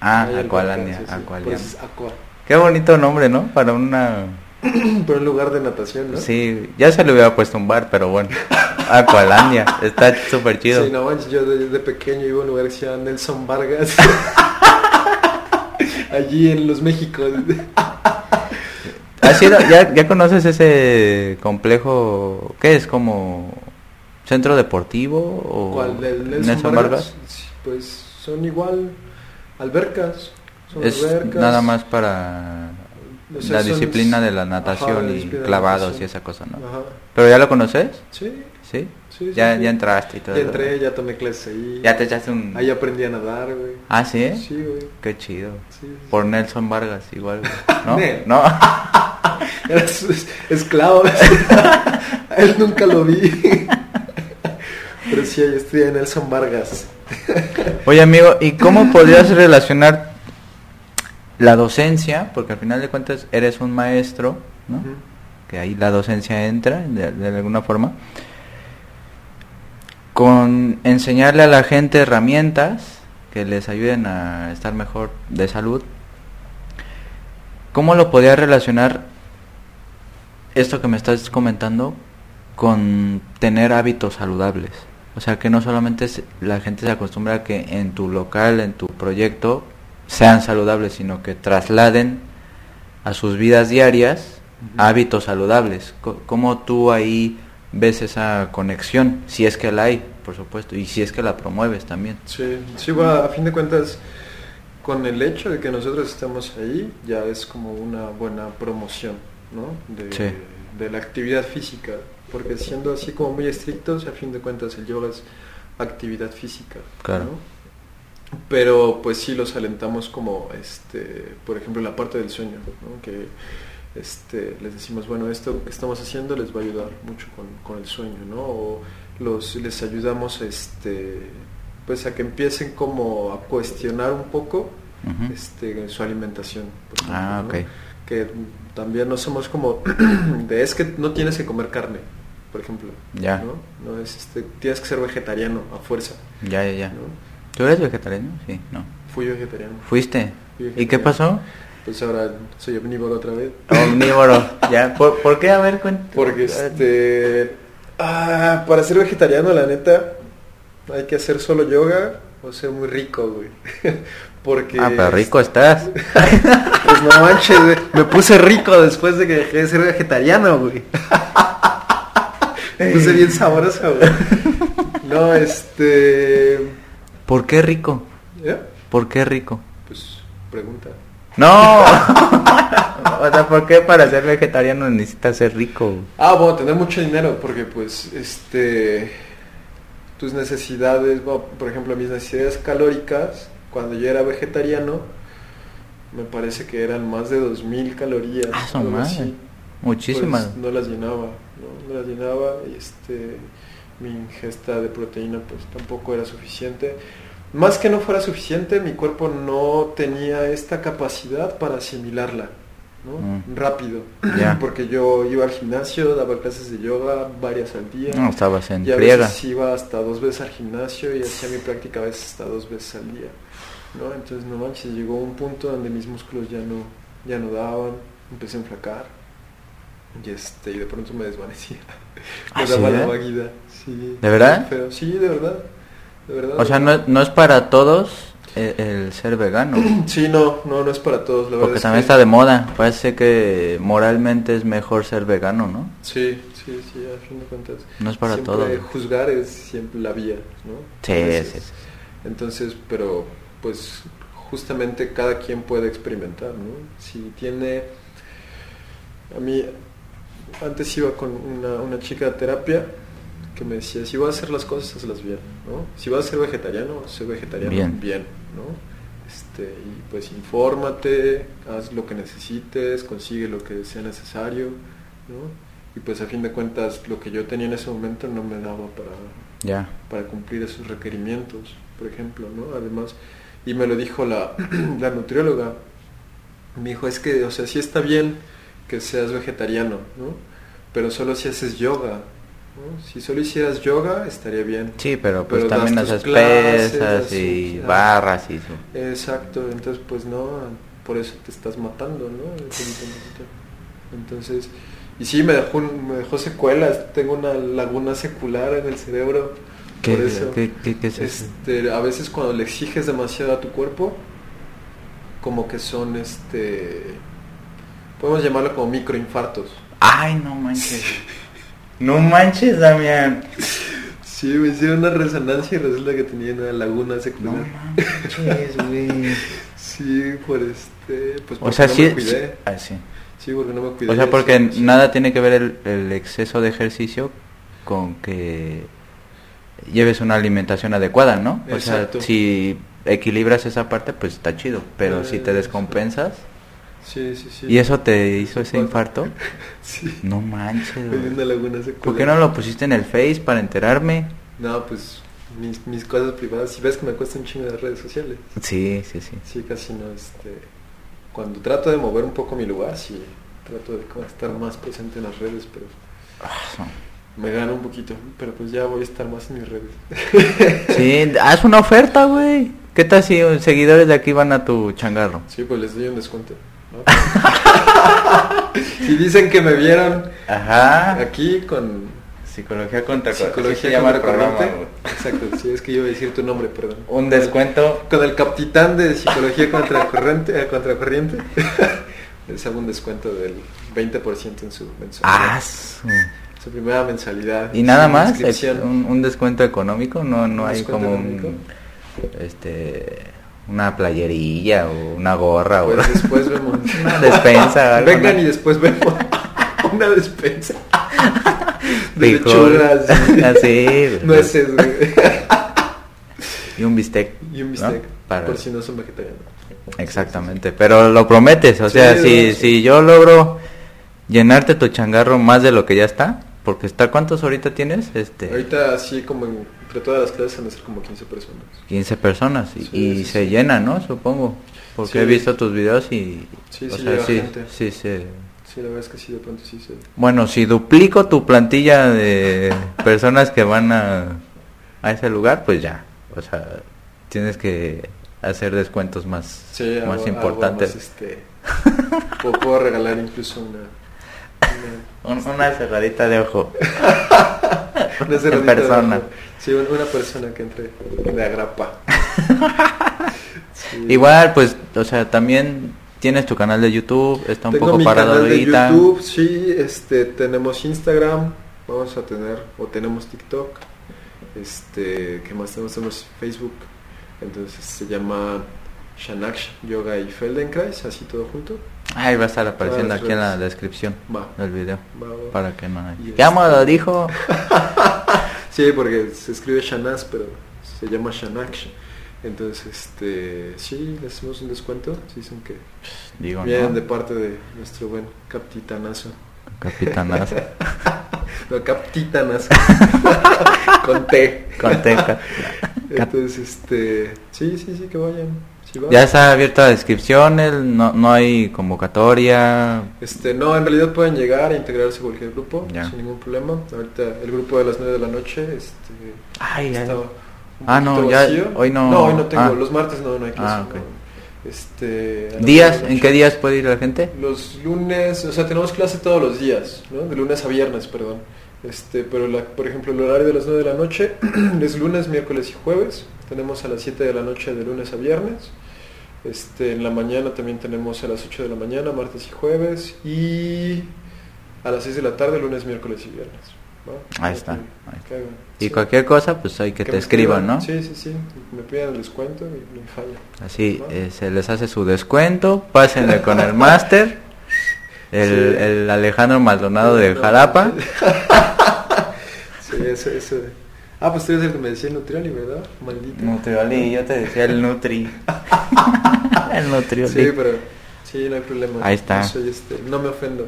Speaker 1: Ah,
Speaker 2: Hay
Speaker 1: Aqualandia,
Speaker 2: sí, sí,
Speaker 1: Aqualandia.
Speaker 2: pues, aqua.
Speaker 1: Qué bonito nombre, ¿no? Para una... *clears throat*
Speaker 2: Pero un lugar de natación, ¿no?
Speaker 1: Sí, ya se le hubiera puesto un bar, pero bueno. *laughs* Aqualandia, está súper chido.
Speaker 2: Sí, no yo de, de pequeño iba a un lugar que se llama Nelson Vargas. *laughs* Allí en los Méxicos.
Speaker 1: ¿Has ido- ya, ¿Ya conoces ese complejo? ¿Qué es? ¿Como centro deportivo? O
Speaker 2: ¿Cuál? ¿El Nelson,
Speaker 1: Nelson
Speaker 2: Vargas? Pues son igual albercas. Son
Speaker 1: Es
Speaker 2: albercas.
Speaker 1: nada más para
Speaker 2: O sea,
Speaker 1: la disciplina de la natación y clavados y esa cosa, ¿no?
Speaker 2: Ajá.
Speaker 1: ¿Pero ya lo conoces?
Speaker 2: Sí,
Speaker 1: ¿Sí?
Speaker 2: Sí,
Speaker 1: ya,
Speaker 2: sí,
Speaker 1: ya entraste y todo.
Speaker 2: Ya entré, ya tomé clases ahí.
Speaker 1: Ya te echaste un...
Speaker 2: Ahí aprendí a nadar, güey.
Speaker 1: Ah, ¿sí?
Speaker 2: Sí, güey.
Speaker 1: Qué chido.
Speaker 2: Sí.
Speaker 1: Por Nelson Vargas, igual. güey. *laughs* ¿No? ¿No? *laughs*
Speaker 2: Era su es- esclavo. *laughs* Él nunca lo vi. Pero sí, ahí estudié en Nelson Vargas.
Speaker 1: Oye, amigo, ¿y cómo podrías relacionar la docencia? Porque al final de cuentas eres un maestro, ¿no?
Speaker 2: Ujú.
Speaker 1: que ahí la docencia entra de, de alguna forma, con enseñarle a la gente herramientas que les ayuden a estar mejor de salud. ¿Cómo lo podías relacionar esto que me estás comentando con tener hábitos saludables? O sea, que no solamente la gente se acostumbra a que en tu local, en tu proyecto, sean saludables, sino que trasladen a sus vidas diarias hábitos saludables. ¿Cómo tú ahí ves esa conexión? Si es que la hay, por supuesto, y si es que la promueves también.
Speaker 2: Sí, sí, va, a fin de cuentas, con el hecho de que nosotros estemos ahí, ya es como una buena promoción, ¿no? De,
Speaker 1: Sí.
Speaker 2: de la actividad física. Porque siendo así como muy estrictos, a fin de cuentas el yoga es actividad física.
Speaker 1: Claro.
Speaker 2: ¿no? Pero pues sí los alentamos como, este, por ejemplo, la parte del sueño, ¿no? Que este, les decimos, bueno, esto que estamos haciendo les va a ayudar mucho con, con el sueño, ¿no? O los, les ayudamos este, pues a que empiecen como a cuestionar un poco este, su alimentación. por ejemplo,
Speaker 1: Ah,
Speaker 2: ¿no?
Speaker 1: ok.
Speaker 2: Que también no somos como *clears throat* de es que no tienes que comer carne, por ejemplo.
Speaker 1: Ya.
Speaker 2: ¿no? No es este, tienes que ser vegetariano a fuerza.
Speaker 1: Ya, ya, ya.
Speaker 2: ¿no?
Speaker 1: ¿Tú eres vegetariano? Sí, no.
Speaker 2: Fui vegetariano.
Speaker 1: ¿Fuiste?
Speaker 2: Fui
Speaker 1: ¿Y qué pasó?
Speaker 2: Pues ahora soy omnívoro otra vez.
Speaker 1: Omnívoro. *laughs* ya. ¿Por, por qué? A ver, cuéntame.
Speaker 2: Porque este. Ah, para ser vegetariano, la neta, hay que hacer solo yoga o ser muy rico, güey. *laughs* Porque.
Speaker 1: Ah, pero rico estás. *laughs*
Speaker 2: Pues no manches, güey. Me puse rico después de que dejé de ser vegetariano, güey. Me puse bien sabroso, güey. No, este.
Speaker 1: ¿Por qué rico?
Speaker 2: ¿eh?
Speaker 1: ¿Por qué rico?
Speaker 2: Pues pregunta.
Speaker 1: No. *laughs* o sea, ¿por qué para ser vegetariano necesitas ser rico?
Speaker 2: Ah, bueno, tener mucho dinero, porque pues, este, tus necesidades, bueno, por ejemplo, mis necesidades calóricas, cuando yo era vegetariano, me parece que eran más de 2000 calorías.
Speaker 1: Ah, madre.
Speaker 2: así.
Speaker 1: Muchísimas.
Speaker 2: Pues, no las llenaba, ¿no? No las llenaba, y este, mi ingesta de proteína pues tampoco era suficiente. Más que no fuera suficiente, mi cuerpo no tenía esta capacidad para asimilarla, ¿no?
Speaker 1: Mm.
Speaker 2: Rápido. *clears throat* Porque yo iba al gimnasio, daba clases de yoga varias al día.
Speaker 1: no, estabas en
Speaker 2: y a
Speaker 1: friega.
Speaker 2: veces iba hasta dos veces al gimnasio y hacía mi práctica a veces hasta dos veces al día. ¿no? Entonces, no manches, llegó un punto donde mis músculos ya no, ya no daban, empecé a enflacar. Y, este, y de pronto me desvanecía. *laughs*
Speaker 1: ¿Ah,
Speaker 2: me daba
Speaker 1: sí,
Speaker 2: la
Speaker 1: eh?
Speaker 2: vaguida. Sí.
Speaker 1: ¿De verdad?
Speaker 2: Sí, de verdad. De verdad.
Speaker 1: O sea, no, es para todos el, el ser vegano. *clears throat*
Speaker 2: Sí, no, no, no es para todos, la verdad
Speaker 1: Porque
Speaker 2: es
Speaker 1: también
Speaker 2: que-
Speaker 1: está de moda. Parece que moralmente es mejor ser vegano, ¿no?
Speaker 2: Sí, sí, sí, a fin de cuentas.
Speaker 1: No es para
Speaker 2: siempre
Speaker 1: todos.
Speaker 2: Juzgar es siempre la vía, ¿no?
Speaker 1: Sí, sí.
Speaker 2: Entonces, pero pues justamente cada quien puede experimentar, ¿no? Si tiene... A mí, antes iba con una, una chica de terapia que me decía, si vas a hacer las cosas, hazlas bien, ¿no? Si vas a ser vegetariano, sé vegetariano
Speaker 1: Bien.
Speaker 2: bien, ¿no? Este, y pues infórmate, haz lo que necesites, consigue lo que sea necesario, ¿no? Y pues a fin de cuentas lo que yo tenía en ese momento no me daba para,
Speaker 1: Ya.
Speaker 2: para cumplir esos requerimientos, por ejemplo, ¿no? Además, y me lo dijo la, *clears throat* la nutrióloga, me dijo, es que, o sea, sí está bien que seas vegetariano, ¿no? Pero solo si haces yoga, ¿no? Si solo hicieras yoga, estaría bien.
Speaker 1: Sí, pero pues
Speaker 2: Pero
Speaker 1: también haces
Speaker 2: clases,
Speaker 1: pesas y barras y su...
Speaker 2: Exacto, entonces pues no, por eso te estás matando, ¿no? Entonces, y sí, me dejó, me dejó secuelas, tengo una laguna secular en el cerebro.
Speaker 1: ¿Qué,
Speaker 2: por eso.
Speaker 1: qué- qué- qué es eso?
Speaker 2: Este, a veces cuando le exiges demasiado a tu cuerpo, como que son, este, podemos llamarlo como microinfartos.
Speaker 1: Ay, no manches. No manches, Damián.
Speaker 2: Sí, me hicieron una resonancia y resulta que tenía una laguna
Speaker 1: No
Speaker 2: secular.
Speaker 1: manches, güey.
Speaker 2: Sí, por este, pues
Speaker 1: O
Speaker 2: porque
Speaker 1: sea,
Speaker 2: no
Speaker 1: sí,
Speaker 2: me cuidé.
Speaker 1: ah, sí.
Speaker 2: Sí, porque no me cuidé.
Speaker 1: O sea, porque
Speaker 2: sí, sí.
Speaker 1: nada tiene que ver el, el exceso de ejercicio con que lleves una alimentación adecuada, ¿no? O
Speaker 2: Exacto.
Speaker 1: sea, si equilibras esa parte, pues está chido. Pero
Speaker 2: Eh,
Speaker 1: si te descompensas
Speaker 2: Sí, sí, sí.
Speaker 1: y eso te hizo ese infarto, *laughs*
Speaker 2: Sí.
Speaker 1: no manches. Güey. ¿Por qué no lo pusiste en el Face para enterarme?
Speaker 2: No, pues mis, mis cosas privadas. Si ves que me cuesta un chingo de redes sociales.
Speaker 1: Sí, sí, sí.
Speaker 2: Sí, casi no, este... Cuando trato de mover un poco mi lugar, sí, trato de como estar más presente en las redes, pero
Speaker 1: Ah,
Speaker 2: me gano un poquito. Pero pues ya voy a estar más en mis redes. *laughs*
Speaker 1: Sí, haz una oferta, güey. ¿Qué tal si uh, seguidores de aquí van a tu changarro?
Speaker 2: Sí, pues les doy un descuento. ¿No? *laughs* si dicen que me vieron
Speaker 1: Ajá.
Speaker 2: aquí con
Speaker 1: Psicología contra
Speaker 2: psicología contra
Speaker 1: programa.
Speaker 2: Exacto, sí, es que yo iba a decir tu nombre, perdón.
Speaker 1: Un descuento.
Speaker 2: Con el capitán de psicología contra corriente, eh, contra corriente, *laughs* les hago un descuento del 20% en su mensualidad.
Speaker 1: Ah, su-
Speaker 2: Su primera mensualidad.
Speaker 1: y nada más, un, un descuento económico, no, no
Speaker 2: ¿Un
Speaker 1: hay como
Speaker 2: económico?
Speaker 1: un, este, una playerilla o una gorra o
Speaker 2: Pues *laughs* después vemos.
Speaker 1: una despensa. algo,
Speaker 2: Vengan y después vemos *laughs* una despensa. *laughs* De y-
Speaker 1: Así, güey.
Speaker 2: Nueces, güey.
Speaker 1: y un bistec.
Speaker 2: Y un
Speaker 1: ¿no?
Speaker 2: bistec.
Speaker 1: Para-
Speaker 2: Por si no son vegetarianos.
Speaker 1: Exactamente, pero lo prometes, o
Speaker 2: Sí,
Speaker 1: sea, si, si yo logro llenarte tu changarro más de lo que ya está, porque está, ¿cuántos ahorita tienes? Este,
Speaker 2: Ahorita así como en- entre todas las clases han de ser como 15 personas.
Speaker 1: 15 personas y,
Speaker 2: Sí,
Speaker 1: y
Speaker 2: sí,
Speaker 1: se
Speaker 2: sí.
Speaker 1: llena, ¿no? Supongo, porque
Speaker 2: Sí.
Speaker 1: he visto tus videos y,
Speaker 2: Sí,
Speaker 1: o
Speaker 2: sí
Speaker 1: sea, sí,
Speaker 2: gente.
Speaker 1: sí, sí.
Speaker 2: Sí, la verdad es que sí, de pronto sí se...
Speaker 1: Bueno, si duplico tu plantilla de personas que van a, a ese lugar, pues ya, o sea, tienes que hacer descuentos más,
Speaker 2: Sí,
Speaker 1: más importantes.
Speaker 2: más, este, *laughs* puedo, puedo regalar incluso una... una-
Speaker 1: Un- una cerradita de ojo. *laughs*
Speaker 2: una
Speaker 1: en
Speaker 2: cerradita de
Speaker 1: persona.
Speaker 2: ojo. Sí, un- una persona que entre de agrapa. *laughs* Sí.
Speaker 1: Igual, pues, o sea, también tienes tu canal de YouTube, está un
Speaker 2: Tengo
Speaker 1: poco
Speaker 2: mi
Speaker 1: parado
Speaker 2: canal de
Speaker 1: ahorita.
Speaker 2: YouTube, sí, este, tenemos Instagram, vamos a tener, o tenemos TikTok, este, ¿qué más tenemos? Tenemos Facebook, entonces se llama Shanaksh Yoga y Feldenkrais, así todo junto.
Speaker 1: Ahí va a estar apareciendo aquí en la descripción
Speaker 2: Va.
Speaker 1: del video.
Speaker 2: Va, va.
Speaker 1: Para que no...
Speaker 2: Y
Speaker 1: ¿Qué amo
Speaker 2: este-
Speaker 1: lo dijo? *laughs*
Speaker 2: Sí, porque se escribe Shanaz, pero se llama Shanaksh. Entonces, este, sí, le hacemos un descuento, si dicen que
Speaker 1: Digo,
Speaker 2: vienen
Speaker 1: ¿no?
Speaker 2: de parte de nuestro buen capitanazo.
Speaker 1: Capitanazo. *laughs*
Speaker 2: No, capitanazo. *laughs* Con T.
Speaker 1: Con teca.
Speaker 2: Entonces, este, sí, sí, sí, que vayan. Sí.
Speaker 1: Ya está abierta la descripción, el- no, no hay convocatoria.
Speaker 2: Este, no, en realidad pueden llegar a integrarse a cualquier grupo
Speaker 1: Ya.
Speaker 2: sin ningún problema. Ahorita el grupo de las 9 de la noche, este,
Speaker 1: Ay,
Speaker 2: está un
Speaker 1: Ah, no, ya-
Speaker 2: vacío.
Speaker 1: hoy no-
Speaker 2: No, hoy no tengo.
Speaker 1: ah.
Speaker 2: Los martes no, no hay clase.
Speaker 1: Ah,
Speaker 2: no. Este,
Speaker 1: ¿Días? ¿En qué días puede ir la gente?
Speaker 2: Los lunes, o sea, tenemos clase todos los días, ¿no? De lunes a viernes, perdón. Este, pero la, por ejemplo, el horario de las 9 de la noche *clears throat* es lunes, miércoles y jueves. Tenemos a las 7 de la noche de lunes a viernes. Este, en la mañana también tenemos a las 8 de la mañana, martes y jueves. Y a las 6 de la tarde, lunes, miércoles y viernes. ¿va?
Speaker 1: Ahí está.
Speaker 2: Que-
Speaker 1: Ahí
Speaker 2: que hagan.
Speaker 1: Y
Speaker 2: Sí.
Speaker 1: cualquier cosa, pues hay que, te escriban, ¿no?
Speaker 2: Sí, sí, sí. Me pidan el descuento y me falla.
Speaker 1: Así,
Speaker 2: ¿no?
Speaker 1: eh, se les hace su descuento, pásenle con el máster, *laughs* el,
Speaker 2: Sí.
Speaker 1: el Alejandro Maldonado de
Speaker 2: No,
Speaker 1: Jalapa.
Speaker 2: Sí, *laughs* eso, eso. Ah, pues tú eres el que me decía Nutrioli, ¿verdad? Maldito.
Speaker 1: Nutrioli, yo te decía el Nutri. *laughs* el Nutrioli.
Speaker 2: Sí, pero sí, no hay problema.
Speaker 1: Ahí está.
Speaker 2: No, soy este, no me ofendo.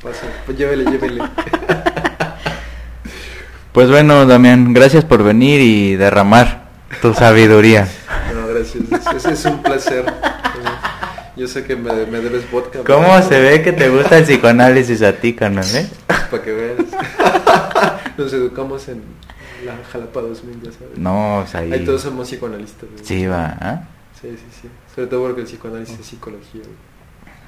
Speaker 2: Pasa. Pues llévele, llévele. *laughs*
Speaker 1: Pues bueno, Damián, gracias por venir y derramar tu *laughs* sabiduría.
Speaker 2: No, gracias. Es, es, es un placer. Yo sé que me, me debes vodka.
Speaker 1: ¿Cómo se ve que te gusta el psicoanálisis a ti, canal, eh?
Speaker 2: Para que veas. Nos educamos en la Jalapa 2000, ya sabes.
Speaker 1: No, o sea, ahí...
Speaker 2: Ahí todos somos psicoanalistas. güey.
Speaker 1: Sí, va, ¿ah?
Speaker 2: Sí, sí, sí. Sobre todo porque el psicoanálisis es psicología. güey.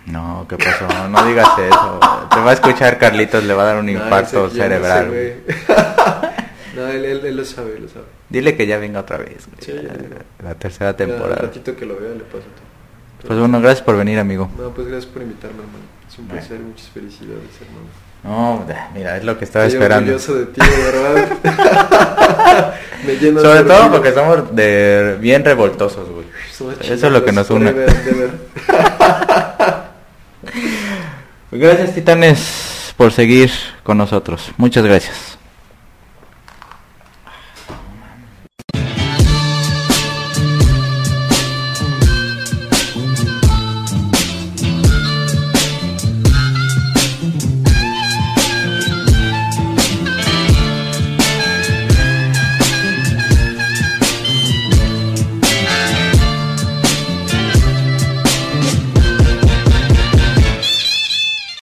Speaker 1: No, ¿qué pasó? No digas eso. Te va a escuchar Carlitos, le va a dar un
Speaker 2: No,
Speaker 1: infarto
Speaker 2: ese- yo no
Speaker 1: cerebral.
Speaker 2: sé, *laughs* no, él, él, él lo sabe, él lo sabe.
Speaker 1: Dile que ya venga otra vez. güey.
Speaker 2: Sí, digo.
Speaker 1: la tercera temporada.
Speaker 2: ratito que lo vea le paso todo.
Speaker 1: Pues bueno, gracias por venir, amigo.
Speaker 2: No, pues gracias por invitarme, hermano. Es un
Speaker 1: Bueno.
Speaker 2: placer, muchas felicidades, hermano.
Speaker 1: No, mira, es lo que estaba
Speaker 2: Estoy
Speaker 1: esperando.
Speaker 2: orgulloso de ti, de verdad. *laughs* Me lleno de
Speaker 1: Sobre todo
Speaker 2: orgullo.
Speaker 1: porque somos de bien revoltosos, güey.
Speaker 2: Somos
Speaker 1: Eso es lo que nos une.
Speaker 2: de ver, de ver. *laughs*
Speaker 1: Gracias, titanes, por seguir con nosotros. Muchas gracias.